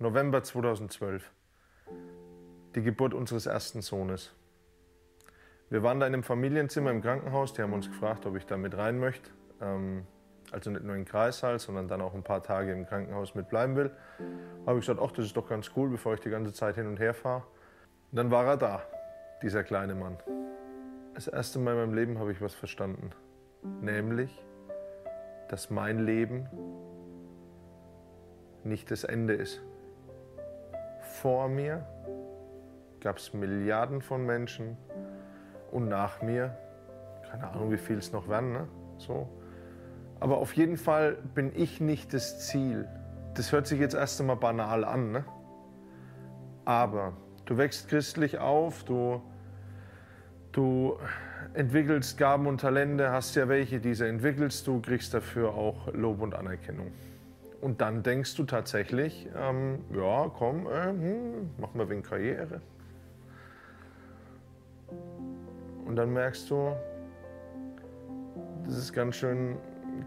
November 2012. Die Geburt unseres ersten Sohnes. Wir waren da in einem Familienzimmer im Krankenhaus. Die haben uns gefragt, ob ich da mit rein möchte. Ähm, also nicht nur in den Kreissaal, sondern dann auch ein paar Tage im Krankenhaus mit bleiben will. Habe ich gesagt, ach, das ist doch ganz cool, bevor ich die ganze Zeit hin und her fahre. Dann war er da, dieser kleine Mann. Das erste Mal in meinem Leben habe ich was verstanden. Nämlich, dass mein Leben nicht das Ende ist. Vor mir gab es Milliarden von Menschen und nach mir, keine Ahnung, wie viel es noch werden, ne? so. Aber auf jeden Fall bin ich nicht das Ziel. Das hört sich jetzt erst einmal banal an, ne? aber du wächst christlich auf, du, du entwickelst Gaben und Talente, hast ja welche, diese entwickelst du, kriegst dafür auch Lob und Anerkennung. Und dann denkst du tatsächlich, ähm, ja, komm, äh, hm, mach mal wegen Karriere. Und dann merkst du, das ist ganz schön,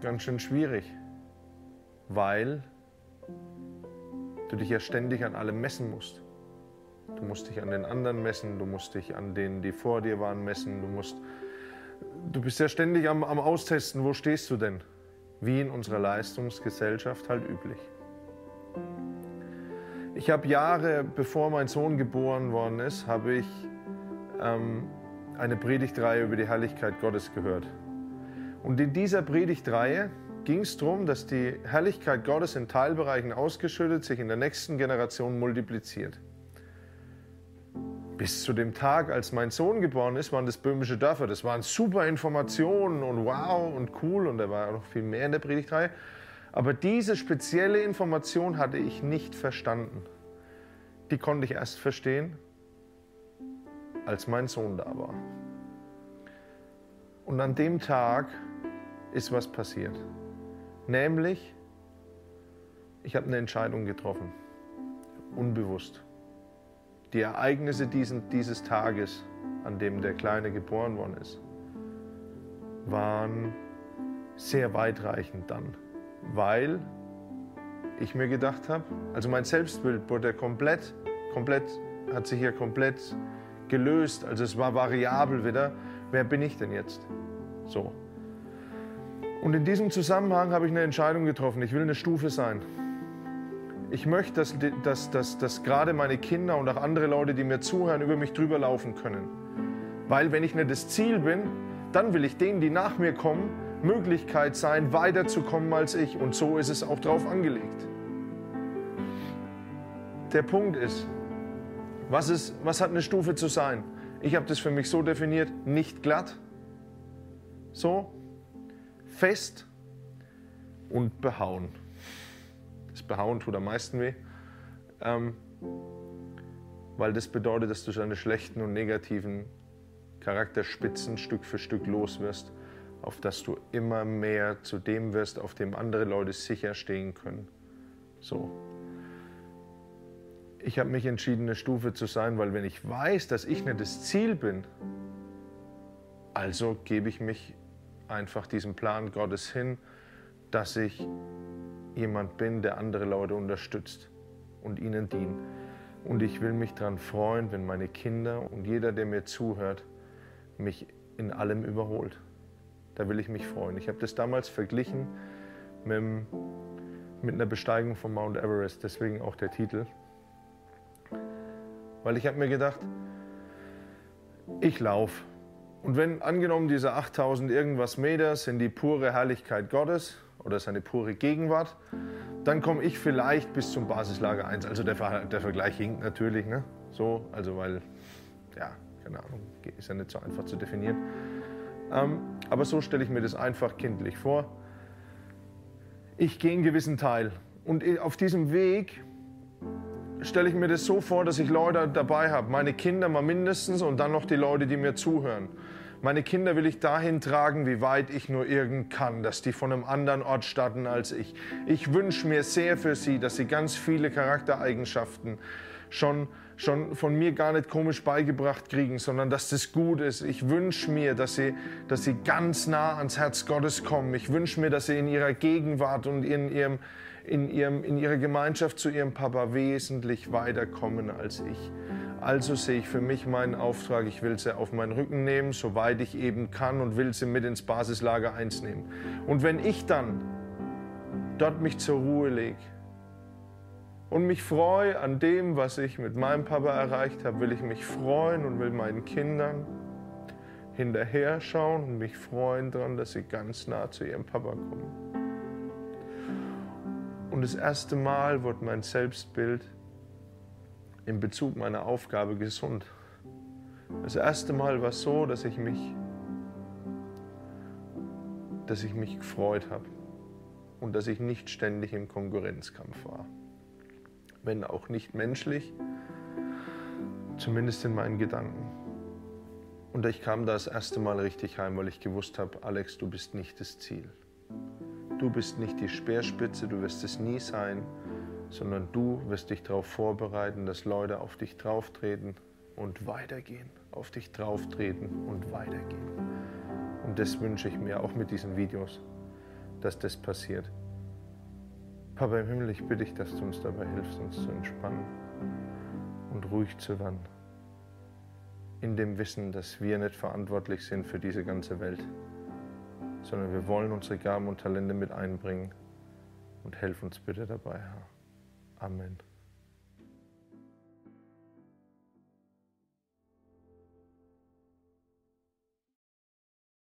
ganz schön schwierig, weil du dich ja ständig an allem messen musst. Du musst dich an den anderen messen, du musst dich an denen, die vor dir waren, messen. Du, musst, du bist ja ständig am, am Austesten, wo stehst du denn? Wie in unserer Leistungsgesellschaft halt üblich. Ich habe Jahre, bevor mein Sohn geboren worden ist, habe ich ähm, eine Predigtreihe über die Herrlichkeit Gottes gehört. Und in dieser Predigtreihe ging es darum, dass die Herrlichkeit Gottes in Teilbereichen ausgeschüttet sich in der nächsten Generation multipliziert. Bis zu dem Tag, als mein Sohn geboren ist, waren das böhmische Dörfer. Das waren super Informationen und wow und cool und da war noch viel mehr in der Predigtreihe. Aber diese spezielle Information hatte ich nicht verstanden. Die konnte ich erst verstehen, als mein Sohn da war. Und an dem Tag ist was passiert. Nämlich, ich habe eine Entscheidung getroffen, unbewusst die Ereignisse diesen, dieses Tages, an dem der Kleine geboren worden ist, waren sehr weitreichend dann, weil ich mir gedacht habe, also mein Selbstbild wurde komplett, komplett, hat sich hier komplett gelöst, also es war variabel wieder, wer bin ich denn jetzt? So. Und in diesem Zusammenhang habe ich eine Entscheidung getroffen, ich will eine Stufe sein. Ich möchte, dass, dass, dass, dass gerade meine Kinder und auch andere Leute, die mir zuhören, über mich drüber laufen können. Weil wenn ich nicht das Ziel bin, dann will ich denen, die nach mir kommen, Möglichkeit sein, weiterzukommen als ich. Und so ist es auch drauf angelegt. Der Punkt ist, was, ist, was hat eine Stufe zu sein? Ich habe das für mich so definiert, nicht glatt, so fest und behauen. Das Behauen tut am meisten weh, ähm, weil das bedeutet, dass du deine schlechten und negativen Charakterspitzen Stück für Stück los wirst, auf dass du immer mehr zu dem wirst, auf dem andere Leute sicher stehen können. So. Ich habe mich entschieden, eine Stufe zu sein, weil wenn ich weiß, dass ich nicht das Ziel bin, also gebe ich mich einfach diesem Plan Gottes hin, dass ich jemand bin, der andere Leute unterstützt und ihnen dient. Und ich will mich daran freuen, wenn meine Kinder und jeder, der mir zuhört, mich in allem überholt. Da will ich mich freuen. Ich habe das damals verglichen mit, mit einer Besteigung von Mount Everest, deswegen auch der Titel. Weil ich habe mir gedacht, ich laufe. Und wenn angenommen diese 8000 irgendwas Meter sind die pure Herrlichkeit Gottes oder seine pure Gegenwart, dann komme ich vielleicht bis zum Basislager 1. Also der, der Vergleich hinkt natürlich, ne? so, also weil, ja, keine Ahnung, ist ja nicht so einfach zu definieren. Ähm, aber so stelle ich mir das einfach kindlich vor. Ich gehe einen gewissen Teil und auf diesem Weg stelle ich mir das so vor, dass ich Leute dabei habe, meine Kinder mal mindestens und dann noch die Leute, die mir zuhören. Meine Kinder will ich dahin tragen, wie weit ich nur irgend kann, dass die von einem anderen Ort starten als ich. Ich wünsche mir sehr für sie, dass sie ganz viele Charaktereigenschaften schon, schon von mir gar nicht komisch beigebracht kriegen, sondern dass das gut ist. Ich wünsche mir, dass sie, dass sie ganz nah ans Herz Gottes kommen. Ich wünsche mir, dass sie in ihrer Gegenwart und in ihrem, in, ihrem, in ihrer Gemeinschaft zu ihrem Papa wesentlich weiterkommen als ich. Also sehe ich für mich meinen Auftrag, ich will sie auf meinen Rücken nehmen, soweit ich eben kann und will sie mit ins Basislager 1 nehmen. Und wenn ich dann dort mich zur Ruhe lege und mich freue an dem, was ich mit meinem Papa erreicht habe, will ich mich freuen und will meinen Kindern hinterher schauen und mich freuen daran, dass sie ganz nah zu ihrem Papa kommen. Und das erste Mal wird mein Selbstbild in Bezug meiner Aufgabe gesund. Das erste Mal war es so, dass ich mich, dass ich mich gefreut habe und dass ich nicht ständig im Konkurrenzkampf war. Wenn auch nicht menschlich, zumindest in meinen Gedanken. Und ich kam da das erste Mal richtig heim, weil ich gewusst habe, Alex, du bist nicht das Ziel. Du bist nicht die Speerspitze, du wirst es nie sein, sondern du wirst dich darauf vorbereiten, dass Leute auf dich drauftreten und weitergehen, auf dich drauftreten und weitergehen. Und das wünsche ich mir auch mit diesen Videos, dass das passiert. Papa im Himmel, ich bitte dich, dass du uns dabei hilfst, uns zu entspannen und ruhig zu werden. In dem Wissen, dass wir nicht verantwortlich sind für diese ganze Welt sondern wir wollen unsere Gaben und Talente mit einbringen und helf uns bitte dabei, Herr. Amen.